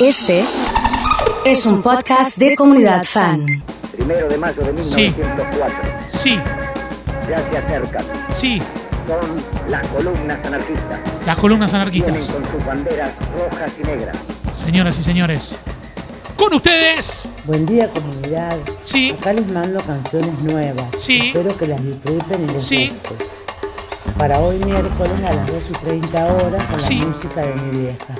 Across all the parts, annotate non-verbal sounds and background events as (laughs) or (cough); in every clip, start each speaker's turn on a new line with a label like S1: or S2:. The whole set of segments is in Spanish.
S1: Este es un podcast de comunidad fan.
S2: Primero de mayo de
S3: Sí.
S2: 1904.
S3: Sí,
S2: Ya se acercan.
S3: sí,
S2: Son las columnas anarquistas.
S3: las columnas
S2: Vienen
S3: anarquistas.
S2: con sus banderas rojas y negras.
S3: Señoras y señores, con ustedes,
S4: Buen día comunidad.
S3: Sí.
S4: Acá les mando canciones nuevas.
S3: Sí.
S4: Espero que las disfruten y les
S3: Sí.
S4: guste. Para hoy miércoles a las 2 y 30 horas con
S3: Sí.
S4: la música de mi vieja.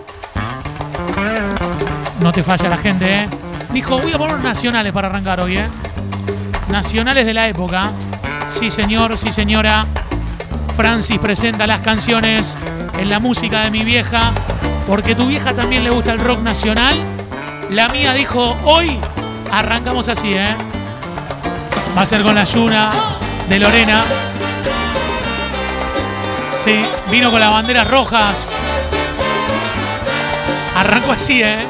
S3: No te falla la gente, ¿eh? Dijo, voy a poner nacionales para arrancar hoy, ¿eh? Nacionales de la época. Sí, señor, sí, señora. Francis presenta las canciones en la música de mi vieja, porque tu vieja también le gusta el rock nacional. La mía dijo, hoy arrancamos así, ¿eh? Va a ser con la Yuna de Lorena. Sí, vino con las banderas rojas. Arrancó así, ¿eh?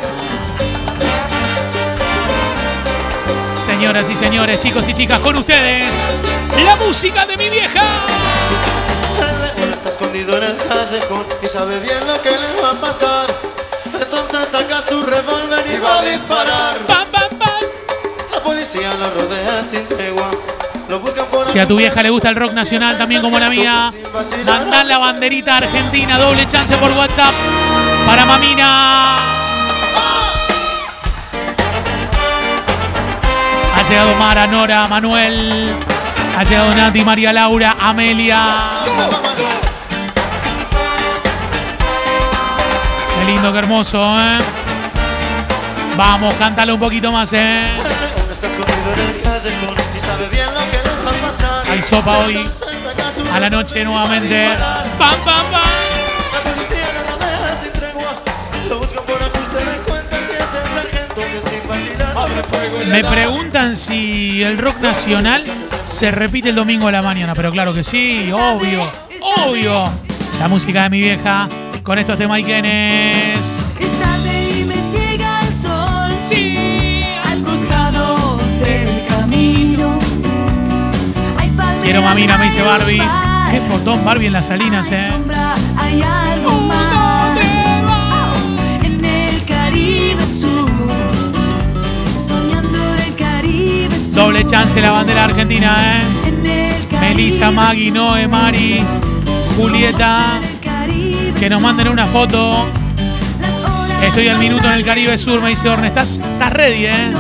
S3: Señoras y señores, chicos y chicas, con ustedes, la música de mi vieja.
S5: Está escondido en el callejón y sabe bien lo que le va a pasar. Entonces saca su revólver y va a disparar.
S3: Pam, pam, pam.
S5: La policía lo rodea sin tregua.
S3: Si a tu vieja le gusta el rock nacional también como la mía, mandan la banderita argentina, doble chance por WhatsApp para Mamina. Llegado Mara, Nora, Manuel. Ha llegado Nati, María Laura, Amelia. Qué lindo, qué hermoso, ¿eh? Vamos, cántalo un poquito más, ¿eh? Hay sopa hoy. A la noche nuevamente. ¡Pam, pam, pam! Me preguntan si el rock nacional se repite el domingo a la mañana, pero claro que sí, obvio, obvio. La música de mi vieja con estos temas
S6: y
S3: Sí.
S6: al costado del camino. Palmeras,
S3: Quiero mamina, me dice Barbie. Qué fotón Barbie en las salinas, eh. Doble chance la bandera argentina, eh. Melissa, Maggie. Noé, Mari, Julieta. Que nos manden una foto. Estoy al minuto en el Caribe Sur, me dice Orne. ¿Estás, estás ready, eh?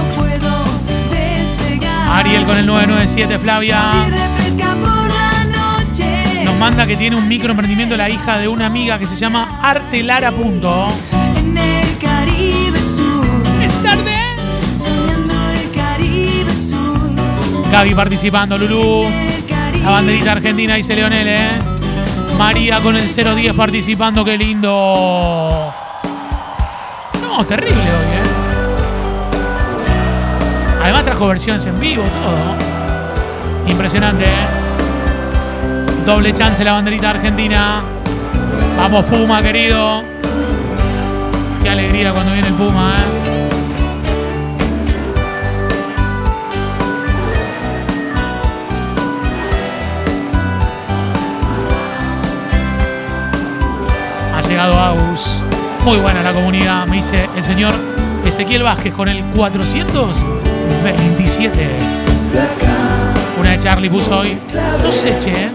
S3: Ariel con el 997, Flavia. Nos manda que tiene un microemprendimiento la hija de una amiga que se llama Artelara. Punto. Gaby participando, Lulú. La banderita argentina, dice Leonel, ¿eh? María con el 010 participando, qué lindo. No, terrible hoy, ¿eh? Además trajo versiones en vivo, todo. Impresionante, ¿eh? Doble chance la banderita argentina. Vamos Puma, querido. Qué alegría cuando viene el Puma, ¿eh? Llegado. Muy buena la comunidad, me dice el señor Ezequiel Vázquez con el 427. Una de Charlie puso hoy. No sé, che. ¿eh?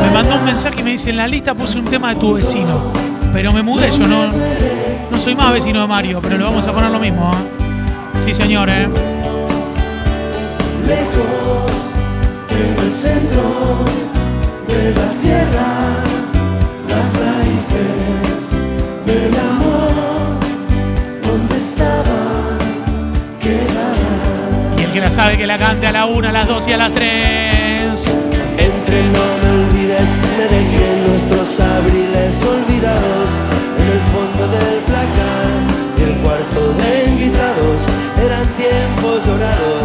S3: Me mandó un mensaje y me dice, en la lista puse un tema de tu vecino. Pero me mudé, yo no, no soy más vecino de Mario, pero le vamos a poner lo mismo. ¿eh? Sí, señor, ¿eh? Sabe que la cante a la una, a las dos y a las tres.
S5: Entre no me olvides, me dejé nuestros abriles olvidados en el fondo del placar y el cuarto de invitados. Eran tiempos dorados.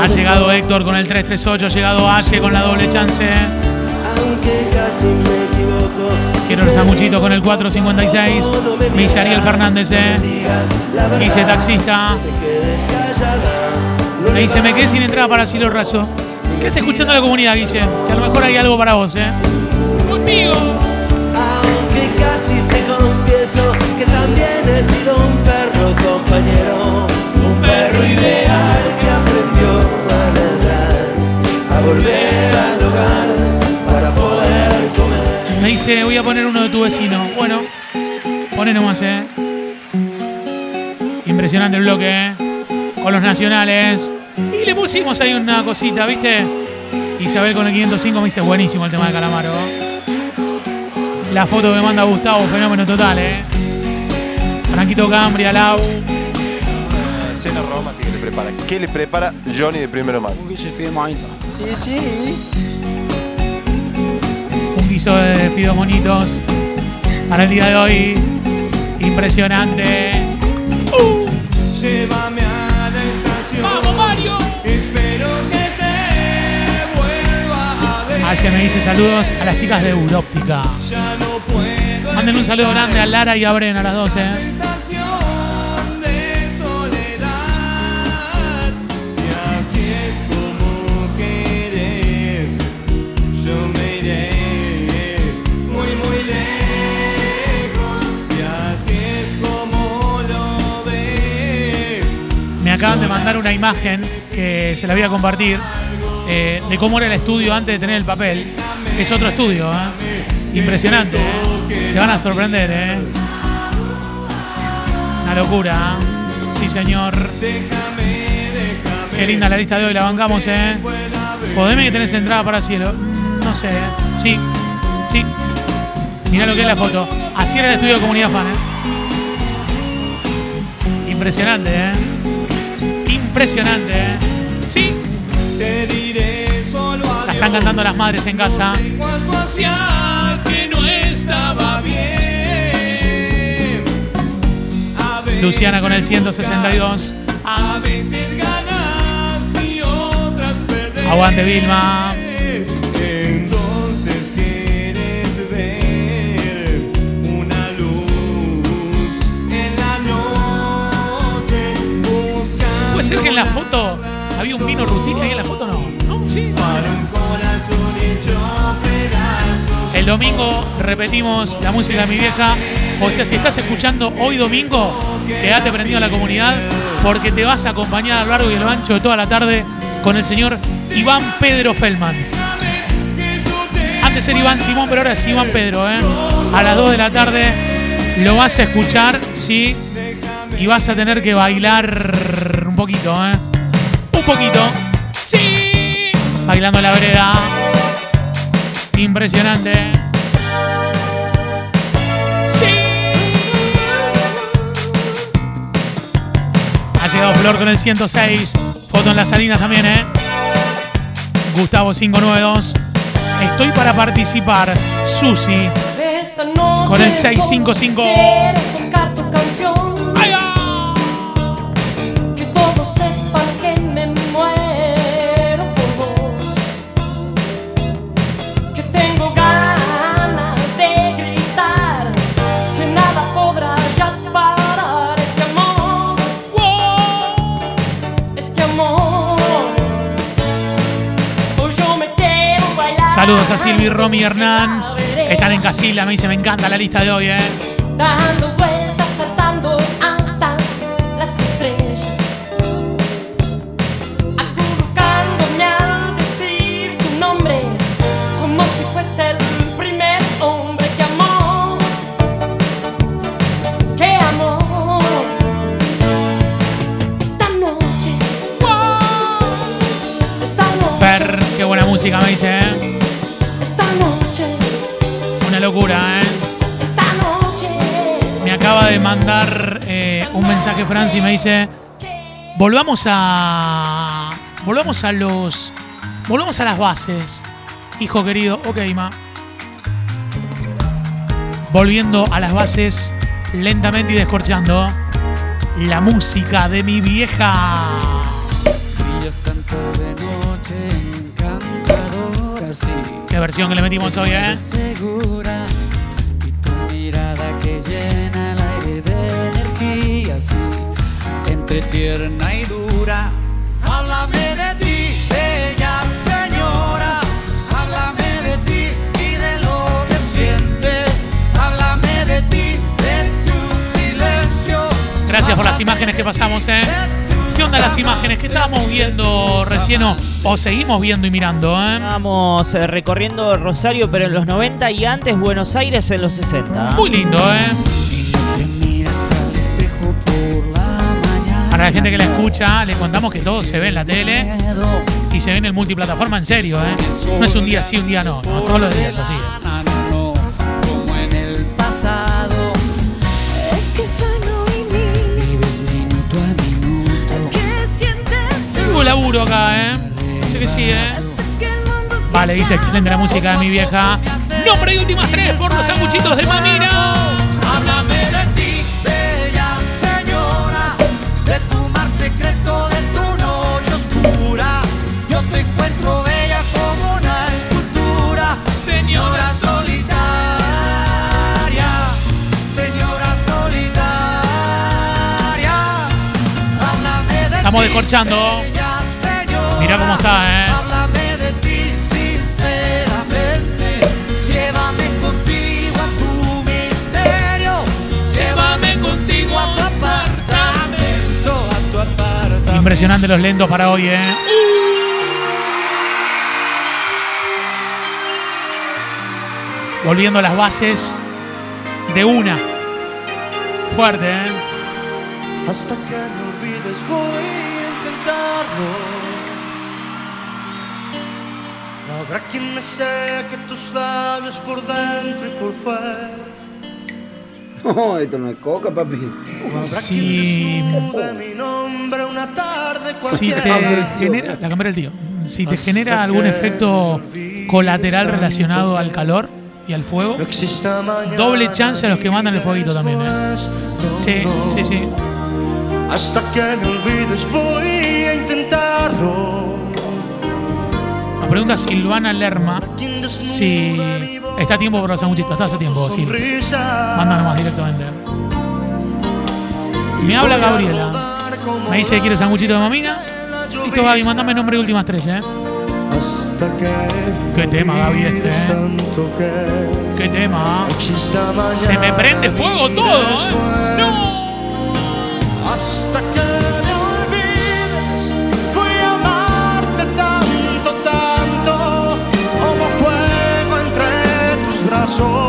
S3: Ha llegado Héctor con el 338, ha llegado Aye con la doble chance.
S5: Aunque casi me equivoco.
S3: Quiero el samuchito con el 456. Miss Ariel Fernández, eh. Dice taxista. Me dice, me quedé sin entrada para Silo Razo. ¿Qué Quédate escuchando la comunidad, Guille. Que a lo mejor hay algo para vos, eh. Conmigo.
S5: Aunque casi te confieso que también he sido un perro compañero. Un perro ideal. volver al hogar para poder comer. Me
S3: dice, voy a poner uno de tu vecino. Bueno, pone nomás, eh. Impresionante el bloque. Eh, con los nacionales. Y le pusimos ahí una cosita, ¿viste? Isabel con el 505 me dice, buenísimo el tema de Calamaro. La foto que manda Gustavo, fenómeno total, eh. Franquito Cambria, Lau.
S7: Una escena romántica que le prepara. ¿Qué le prepara Johnny de primero mano?
S3: Un guiso de fideos bonitos para el día de hoy. Impresionante.
S8: Llévame a la estación.
S3: ¡Vamos, Mario!
S8: Espero que te vuelva a ver.
S3: Ayer me dice saludos a las chicas de Európtica.
S8: Ya no puedo.
S3: Manden un saludo grande a Lara y a Bren a las 12. Acaban de mandar una imagen que se la voy a compartir eh, de cómo era el estudio antes de tener el papel. Es otro estudio, ¿eh? Impresionante, ¿eh? Se van a sorprender, ¿eh? Una locura, ¿eh? Sí, señor. Qué linda la lista de hoy, la bancamos, ¿eh? Podeme que tenés entrada para cielo. No sé. Sí, sí. Mirá lo que es la foto. Así era el estudio de Comunidad Fan, ¿eh? Impresionante, ¿eh? Impresionante, ¿eh? Sí.
S8: Te diré solo
S3: La están cantando las madres en casa.
S8: Que no estaba bien.
S3: Luciana con el 162.
S8: A veces ganas y otras perder.
S3: Aguante Vilma. Ser que en la foto había un vino rutina y en la foto no. ¿No? Sí. El domingo repetimos la música de mi vieja. O sea, si estás escuchando hoy domingo, quédate prendido a la comunidad porque te vas a acompañar a lo largo y a lo ancho de toda la tarde con el señor Iván Pedro Feldman. Antes era Iván Simón, pero ahora es Iván Pedro, ¿eh? A las 2 de la tarde lo vas a escuchar, ¿sí? Y vas a tener que bailar poquito, ¿eh? Un poquito. ¡Sí! Bailando en la vereda. Impresionante. ¡Sí! Ha llegado Flor con el 106. Foto en las salinas también, ¿eh? Gustavo 592. Estoy para participar. Susi. Con el
S9: solo
S3: 655. Saludos a Silvi, Romy y Hernán. Están en Casilla, me dice, me encanta la lista de hoy, ¿eh?
S9: dando vueltas, saltando hasta las estrellas, acurrucándome al decir tu nombre, como si fuese el primer hombre que amó, que amó. Esta noche, esta noche,
S3: Fer, qué buena música me dice, ¿eh? Locura, ¿eh?
S9: esta noche.
S3: Me acaba de mandar eh, un mensaje Franci y me dice, volvamos a... Volvamos a los... Volvamos a las bases. Hijo querido, ok, ma. Volviendo a las bases lentamente y descorchando. La música de mi vieja. Qué versión que le metimos hoy, ¿eh?
S10: Segura y tu mirada que llena el aire de energía, sí. Entre tierna y dura. Háblame de ti, bella señora. Háblame de ti y de lo que sientes. Háblame de ti, de tus silencios.
S3: Gracias por las imágenes que pasamos, ¿eh?
S10: De tus
S3: ¿Qué onda las imágenes? ¿Qué estábamos viendo recién o, o seguimos viendo y mirando? eh?
S11: Estábamos eh, recorriendo Rosario, pero en los 90 y antes Buenos Aires en los 60.
S3: Muy lindo, ¿eh? Para la gente que la escucha, le contamos que todo se ve en la tele y se ve en el multiplataforma en serio, ¿eh? No es un día sí, un día no. no todos los días así. Laburo acá, ¿eh? Sé que sí, ¿eh? Vale, dice excelente la música de mi vieja. Nombre y últimas tres por los sanguchitos de Mamina.
S10: Háblame de ti, bella señora, de tu mar secreto, de tu noche oscura. Yo te encuentro bella como una escultura, señora solitaria, señora solitaria. Háblame de
S3: Estamos descorchando. Impresionante los lentos para hoy, ¿eh? Volviendo a las bases de una. Fuerte, ¿eh?
S8: Hasta que me olvides voy a intentarlo. No habrá quien me seque tus labios por dentro y por fuera. (laughs)
S12: No, esto no es coca, papi.
S8: No habrá
S3: Si-
S8: quien desnude mi nombre una tarde
S3: Si te genera. La cámara del tío. Si te genera algún efecto colateral relacionado al calor y al fuego, doble chance a los que mandan el fueguito también, ¿eh? Sí, sí, sí.
S8: Hasta que me olvides voy a intentarlo.
S3: Nos pregunta Silvana Lerma si está a tiempo por los sanguchitos. Está a tiempo, sí. Manda nomás directamente. Me habla Gabriela. Me dice que quiere sanguchito de mamina. Listo, Gaby, mandame nombre y últimas tres, ¿eh?
S8: Hasta que
S3: Qué tema, Gaby, este, eh. Qué tema. Se me prende fuego todo, ¿eh? No.
S8: Hasta que me olvides Fui a amarte tanto, tanto Como fuego entre tus brazos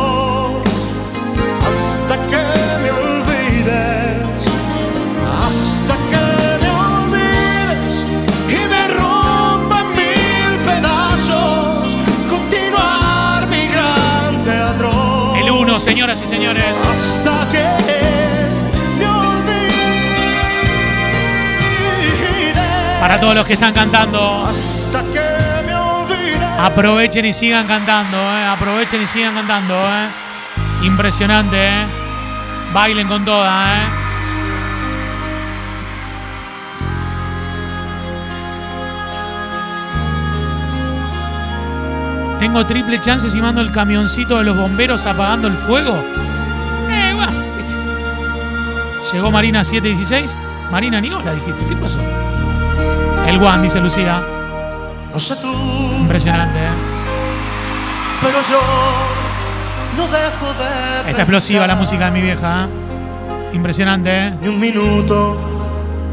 S3: señoras y señores.
S8: hasta que me olvide.
S3: Para todos los que están cantando,
S8: Hasta que me olvide.
S3: aprovechen y sigan cantando, ¿eh? Aprovechen y sigan cantando, ¿eh? Impresionante, ¿eh? Bailen con toda, ¿eh? Tengo triple chance si mando el camioncito de los bomberos apagando el fuego. Eh, bueno. Llegó Marina 716. Marina ni hola dijiste. ¿Qué pasó? El Juan, dice Lucía.
S8: No sé tú,
S3: Impresionante, ¿eh?
S8: pero yo no dejo de
S3: Está explosiva la música de mi vieja. ¿eh? Impresionante, ¿eh?
S8: Ni un minuto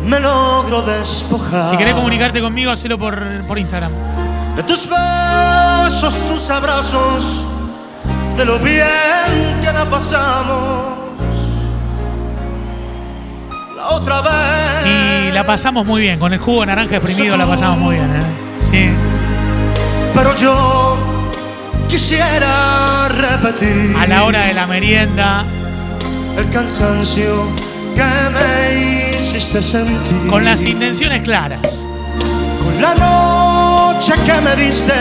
S8: me logro despojar.
S3: Si querés comunicarte conmigo, hacelo por, por Instagram.
S8: De tus besos, tus abrazos, de lo bien que la pasamos. La otra vez.
S3: Y la pasamos muy bien. Con el jugo de naranja exprimido la pasamos muy bien, ¿eh? Sí.
S8: Pero yo quisiera repetir
S3: A la hora de la merienda,
S8: el cansancio que me hiciste sentir.
S3: con las intenciones claras.
S8: Con la noche que me diste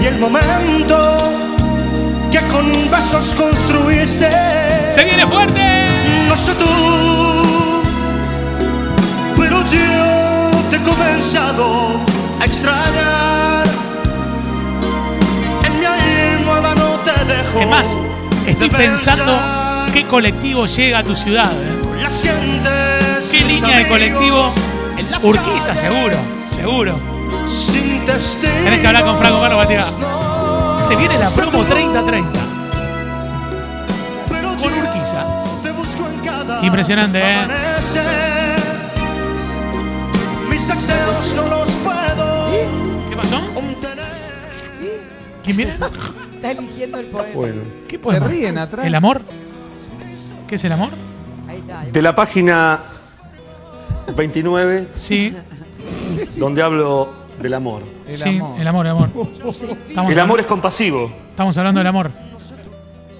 S8: y el momento que con besos construiste.
S3: ¡Se viene fuerte!
S8: No sé tú, pero yo te he comenzado a extrañar. En mi almohada no te dejo.
S3: Es más, estoy pensando qué colectivo llega a tu ciudad. ¿eh? ¿Qué línea de colectivo? Urquiza, seguro, seguro.
S8: Sin.
S3: Tenés que hablar con Franco Carlos
S8: no
S3: Se viene la promo
S8: tú,
S3: 30-30
S8: pero
S3: con Urquiza. Impresionante, ¿eh?
S8: mis deseos no los puedo.
S3: ¿Qué pasó? ¿Quién viene?
S13: Está eligiendo el poema.
S14: Bueno.
S3: ¿Qué poema?
S13: ríen atrás.
S3: ¿El amor? ¿Qué es el amor?
S13: Ahí está.
S14: De la página 29,
S3: Sí, (laughs)
S14: donde hablo del amor.
S3: sí, el amor, el amor. Estamos,
S14: El amor es compasivo.
S3: estamos hablando del amor.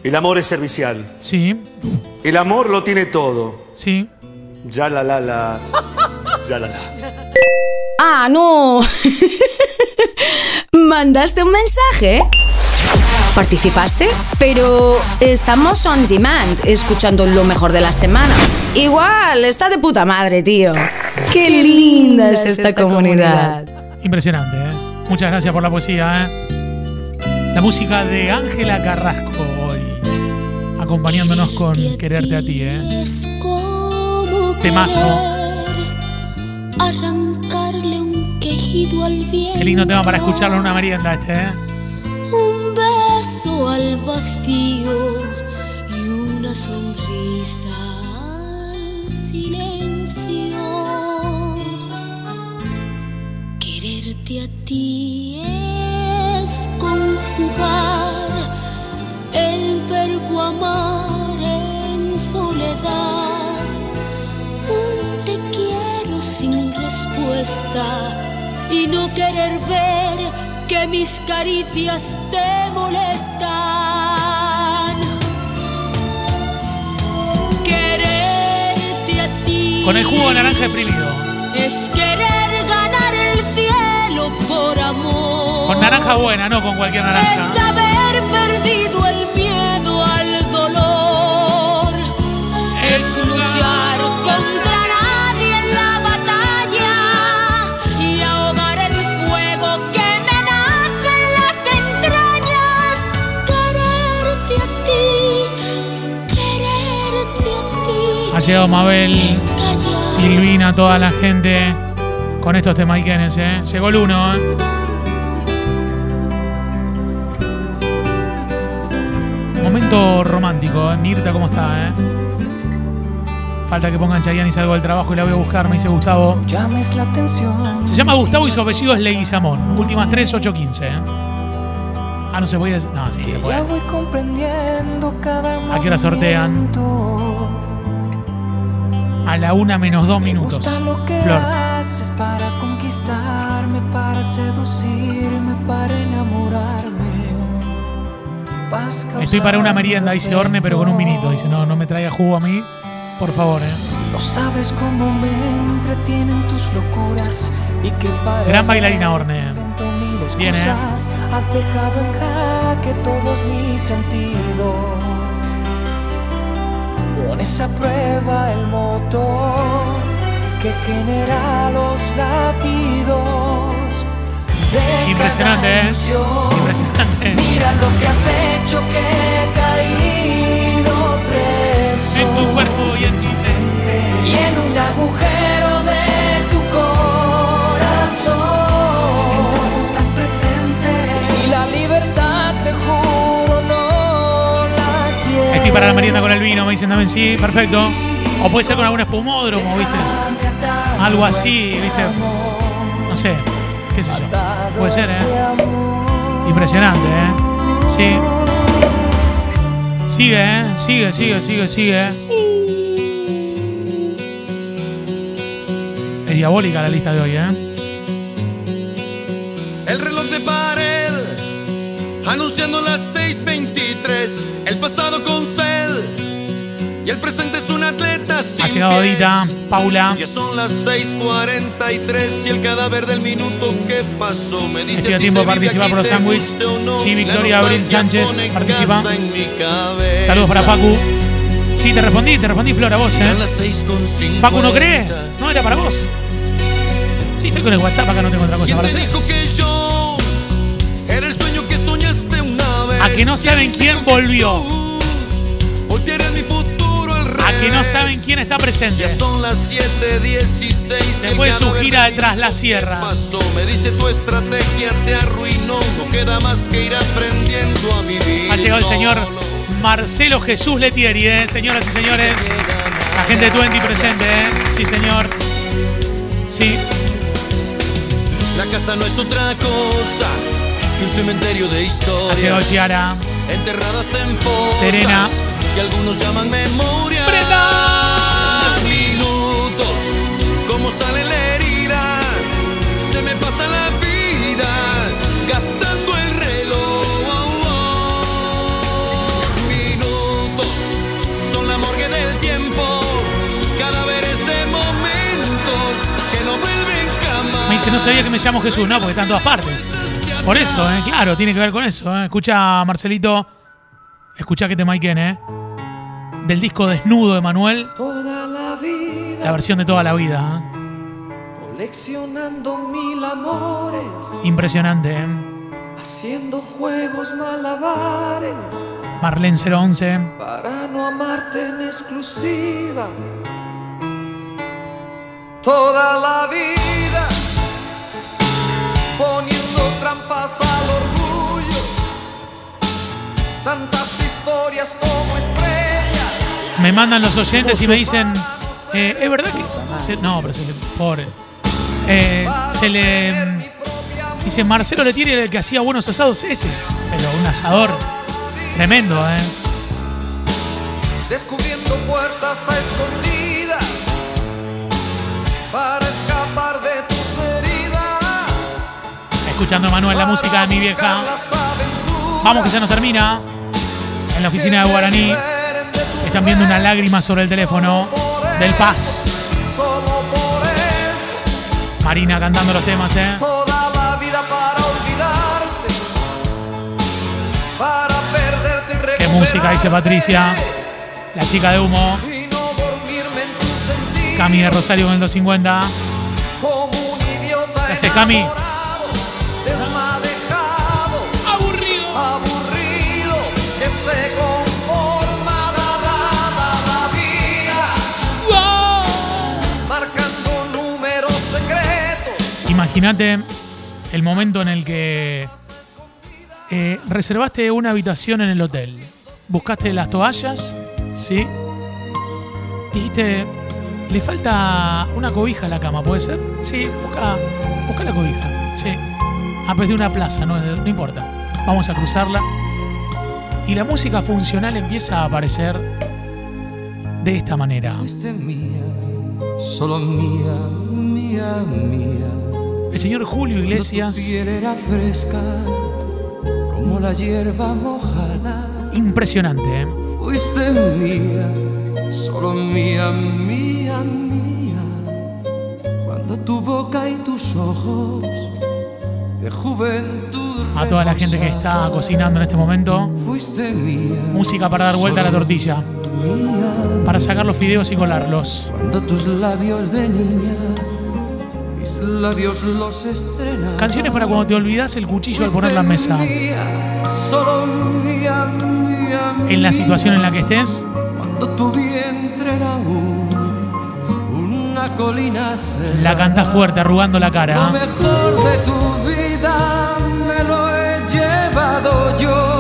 S14: El amor es servicial.
S3: Sí,
S14: El amor lo tiene todo.
S3: sí.
S14: Ya la la la. Ya la la.
S1: Ah, no. (laughs) ¿Mandaste un mensaje? ¿Participaste? Pero estamos on demand, escuchando lo mejor de la semana. Igual, está de puta madre, tío. Qué linda es esta comunidad.
S3: Impresionante, ¿eh? Muchas gracias por la poesía, ¿eh? La música de Ángela Carrasco hoy, acompañándonos con Quererte a ti, ¿eh? Temazo.
S15: arrancarle un quejido al viento.
S3: Qué lindo tema para escucharlo en una merienda este, ¿eh?
S15: Un beso al vacío y una sonrisa Quererte a ti es conjugar el verbo amar en soledad. Un te quiero sin respuesta y no querer ver que mis caricias te molestan. Quererte a ti
S3: Con el jugo de naranja exprimido.
S15: es
S3: Con naranja buena, no con cualquier naranja.
S15: Es haber perdido el miedo al dolor. Es luchar contra nadie en la batalla y ahogar el fuego que me nace en las entrañas. Quererte a ti, quererte a ti.
S3: Ha llegado Mabel, Silvina, toda la gente con estos temaiquenes, ¿eh? Llegó el uno, ¿eh? Momento romántico, ¿eh? Mirta, ¿cómo está, eh? Falta que pongan Chayanne y salgo del trabajo y la voy a buscar, me dice Gustavo.
S8: Llames la atención.
S3: Se llama Gustavo y su apellido es Leguizamón. Últimas 3, 8, 15, ¿eh? Ah, no se puede decir. No, sí, se puede.
S8: voy comprendiendo cada
S3: ¿A qué hora sortean? A la una menos dos minutos. Flor. Estoy para una merienda, dice Orne, pero con un vinito. Dice, no, no me traiga jugo a mí, por favor, ¿eh?
S8: No sabes cómo me entretienen tus locuras y que para
S3: Gran bailarina Orne. Bien, ¿eh?
S8: Has dejado en jaque todos mis sentidos. Pones a prueba el motor que genera los latidos.
S3: Impresionante, ¿eh? Impresionante.
S8: Mira lo que has hecho que he caído preso
S3: En tu cuerpo y en tu mente.
S8: y en un agujero de tu corazón. En todo estás presente y la libertad te juro no la quiero.
S3: Estoy para la merienda con el vino, me dicen también sí, perfecto. O puede ser con algún espumódromo, ¿viste? Algo así, ¿viste? No sé, qué sé yo. Puede ser, ¿eh? Impresionante, ¿eh? Sí. Sigue, ¿eh? Sigue, sigue, sigue, sigue. ¿eh? Es diabólica la lista de hoy, ¿eh?
S16: El reloj de pared, anunciando las 6:23. El pasado con sed y el presente sin
S3: Ha llegado. Dita, Paula.
S16: Ya son las 6:43 y el cadáver del minuto que pasó me dice
S3: Estoy a
S16: si
S3: tiempo
S16: aquí,
S3: por los sándwiches.
S16: no.
S3: Sí, Victoria Abril Sánchez participa. Saludos para Facu. Sí, te respondí, te respondí, Flor, a vos, ¿eh?
S16: Eran las 6:50.
S3: Facu, ¿no cree? No, era para vos. Sí, estoy con el WhatsApp, acá no tengo otra cosa
S16: ¿Quién
S3: para hacer. A que no saben quién volvió. Que no saben quién está presente.
S16: Ya son las 7:16.
S3: Después de su gira
S16: del
S3: de Tras la Sierra.
S16: pasó. Me dice tu estrategia te arruinó. No queda más que ir aprendiendo a vivir.
S3: Ha llegado el señor Marcelo Jesús Letieri, ¿eh? señoras y señores. La gente de Twenty presente, ¿eh? Sí, señor. Sí.
S16: La casa no es otra cosa que un cementerio de
S3: Ha
S16: historias.
S3: llegado Chiara.
S16: Enterradas en fosas
S3: Serena.
S16: que algunos llaman memoria. Minutos, como sale la herida, se me pasa la vida gastando el reloj. Minutos, son la morgue del tiempo, cadáveres de momentos que no vuelven jamás.
S3: Me dice, no sabía que me llamo Jesús, no, porque está en todas partes. Por eso, eh, claro, tiene que ver con eso. eh. Escucha, Marcelito. Escucha que te Maiken, ¿eh? Del disco Desnudo de Manuel,
S9: Toda la vida
S3: la versión de toda la vida.
S9: coleccionando mil amores,
S3: ¿eh? Impresionante, ¿eh?
S9: haciendo juegos malabares
S3: Marlene 011.
S9: para no amarte en exclusiva. Toda la vida poniendo trampas al orgullo, tantas historias como estrellas.
S3: Me mandan los oyentes y me dicen, eh, ¿es verdad que...? se- no, pero se le... Pobre. Eh, se le... Dice, Marcelo Letieri era el que hacía buenos asados. Ese. Pero un asador tremendo, ¿eh?
S9: descubriendo puertas a escondidas para escapar de tus heridas.
S3: Escuchando Manuel la música de mi vieja. Vamos que se nos termina. En la oficina de Guaraní están viendo una lágrima sobre el teléfono del Paz. Marina cantando los temas, ¿eh?
S9: toda la vida para olvidarte, para perderte y
S3: Qué música, dice Patricia. La chica de humo. Cami de Rosario con el 250.
S9: Como un idiota
S3: ¿Qué hace Cami? Imagínate el momento en el que eh, reservaste una habitación en el hotel. Buscaste las toallas, ¿sí? Dijiste, le falta una cobija a la cama, ¿puede ser? Sí, busca, busca la cobija, sí. A vez de una plaza, no, no importa. Vamos a cruzarla. Y la música funcional empieza a aparecer de esta manera.
S17: Fuiste mía, solo mía, mía, mía.
S3: El señor Julio Iglesias.
S17: Fresca, como la hierba mojada.
S3: Impresionante, ¿eh?
S17: Fuiste mía, solo mía, mía, mía. Cuando tu boca y tus ojos de juventud
S3: A toda la gente que está cocinando en este momento.
S17: fuiste mía,
S3: Música para dar vuelta a la tortilla. Para sacar los fideos y colarlos.
S17: cuando tus labios de niña, labios los estrenan.
S3: Canciones para cuando te olvidas el cuchillo al poner la mesa.
S17: Mía, solo mía, mía,
S3: En la situación en la que estés,
S17: Cuando tu vientre era un, una colina cerrada.
S3: la cantás fuerte, arrugando la
S17: Lo
S3: cara.
S17: mejor de tu vida me lo he llevado yo.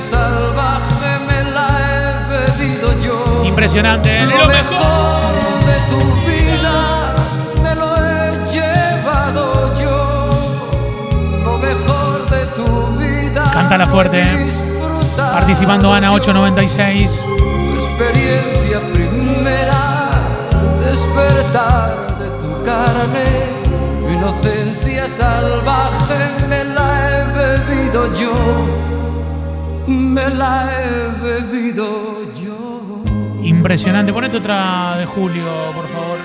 S17: Salvaje me la he bebido yo.
S3: Impresionante, ¿eh? lo mejor.
S17: de tu vida me lo he llevado yo. Lo mejor de tu vida.
S3: Cántala fuerte. ¿eh? Participando Ana 896.
S17: tu experiencia primera, despertar de tu carne, tu inocencia salvaje me la he bebido yo, me la he bebido yo.
S3: Impresionante. Ponete otra de Julio, por favor.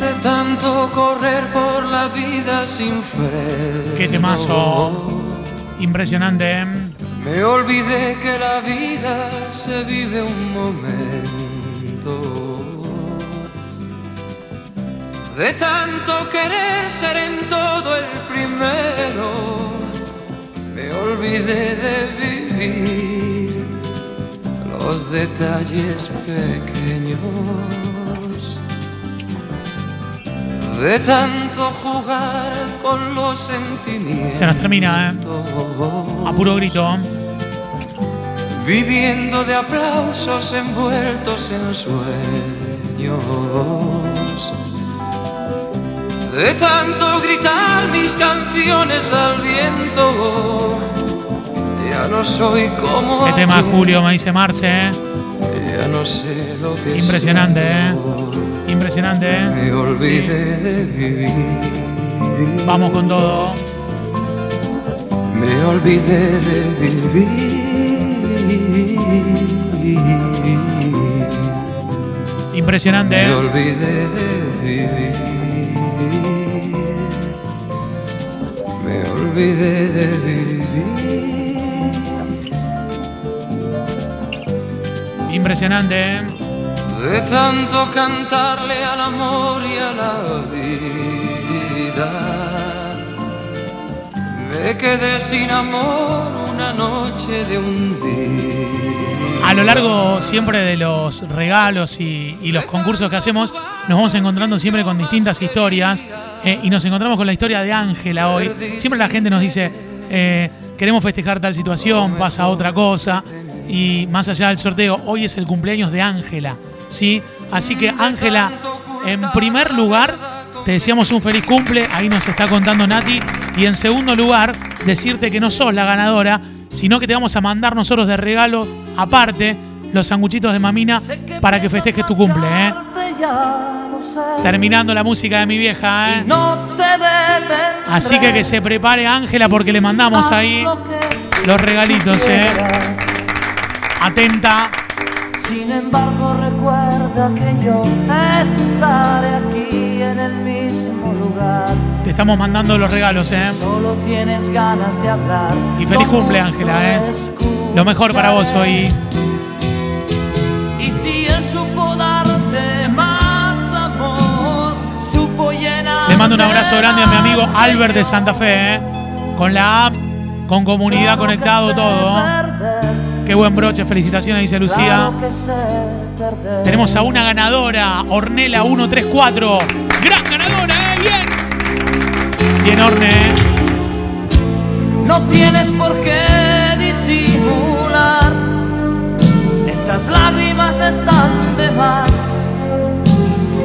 S17: De tanto correr por la vida sin freno.
S3: Qué temazo. Impresionante, ¿eh?
S17: Me olvidé que la vida se vive un momento. De tanto querer ser en todo el primero, me olvidé de vivir. Lo los detalles pequeños. De tanto jugar con los sentimientos.
S3: Se nos termina, ¿eh? A puro grito.
S17: Viviendo de aplausos envueltos en sueños. De tanto gritar mis canciones al viento. Ya no soy como.
S3: Qué tema, Julio, me dice Marce, ¿eh?
S17: Ya no sé lo que
S3: Impresionante, ¿eh? Impresionante, ¿eh?
S17: Me olvidé de vivir.
S3: Vamos con todo.
S17: Me olvidé de vivir.
S3: Impresionante,
S17: Me olvidé de vivir. Olvidé de vivir.
S3: Impresionante, ¿eh?
S17: De tanto cantarle al amor y a la vida. Me quedé sin amor una noche de un día.
S3: A lo largo siempre de los regalos y, los concursos que hacemos, nos vamos encontrando siempre con distintas historias. eh, y nos encontramos con la historia de Ángela hoy. Siempre la gente nos dice, eh, queremos festejar tal situación, pasa otra cosa. Y más allá del sorteo, hoy es el cumpleaños de Ángela. ¿sí? Así que Ángela, en primer lugar, te deseamos un feliz cumple. Ahí nos está contando Nati. Y en segundo lugar, decirte que no sos la ganadora, sino que te vamos a mandar nosotros de regalo, aparte, los sanguchitos de mamina para que festejes tu cumple. ¿eh? Terminando la música de mi vieja. ¿eh? Así que que se prepare Ángela porque le mandamos ahí los regalitos. ¿eh? Atenta.
S9: Sin embargo, recuerda que yo estaré aquí en el mismo lugar.
S3: Estamos mandando los regalos. ¿eh?
S9: Solo tienes ganas de hablar.
S3: Y feliz cumple Ángela. ¿eh? Lo mejor para vos hoy.
S9: Y si él supo darte más amor, supo llenar.
S3: Le mando un abrazo grande a mi amigo Albert de Santa Fe. ¿eh? Con la app, con comunidad conectado, todo. Qué buen broche, felicitaciones, dice Lucía. Tenemos a una ganadora, Ornela 134. Gran ganadora, ¿eh? Bien.
S9: No tienes por qué disimular. Esas lágrimas están de más.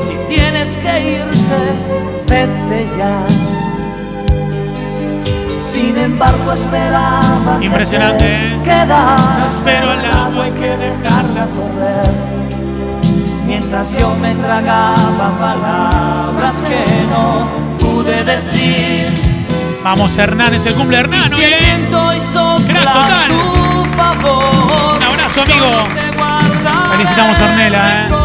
S9: Si tienes que irte, vete ya. Sin embargo, esperaba que
S3: Impresionante,
S9: te
S3: ¿eh?
S9: quedaras,
S3: Pero el agua
S9: hay que dejarla correr. Mientras yo me tragaba palabras que no pude decir.
S3: Vamos, Hernán, es el cumple Hernán, total.
S9: tu favor,
S3: Un abrazo, amigo. Felicitamos a ¿eh?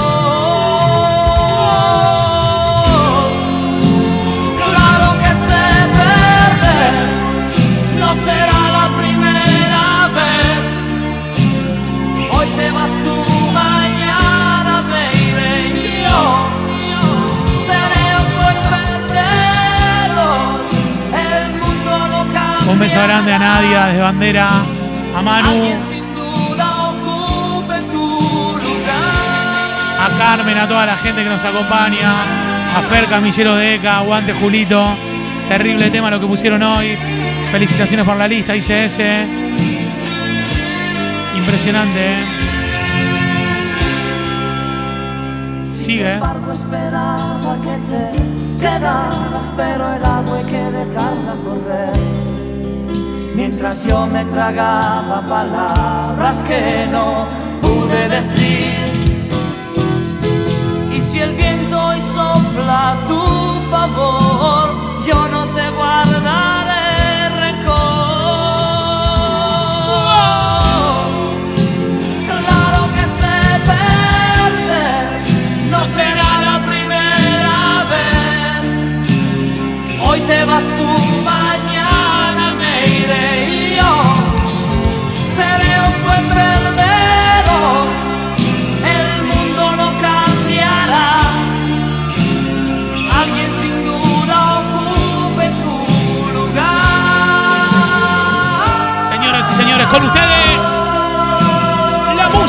S9: Un
S3: beso grande a Nadia desde bandera. A Manu, a Carmen, a toda la gente que nos acompaña. A Fer Camillero de ECA, aguante Julito. Terrible tema lo que pusieron hoy. Felicitaciones por la lista, dice ese. Impresionante, ¿eh? Sigue.
S9: Sin embargo, esperaba que te quedaras, pero el agua hay que dejarla correr. Mientras yo me tragaba palabras que no pude decir. Y si el viento hoy sopla tu favor, yo no te guardaré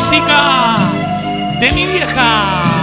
S3: música de mi vieja.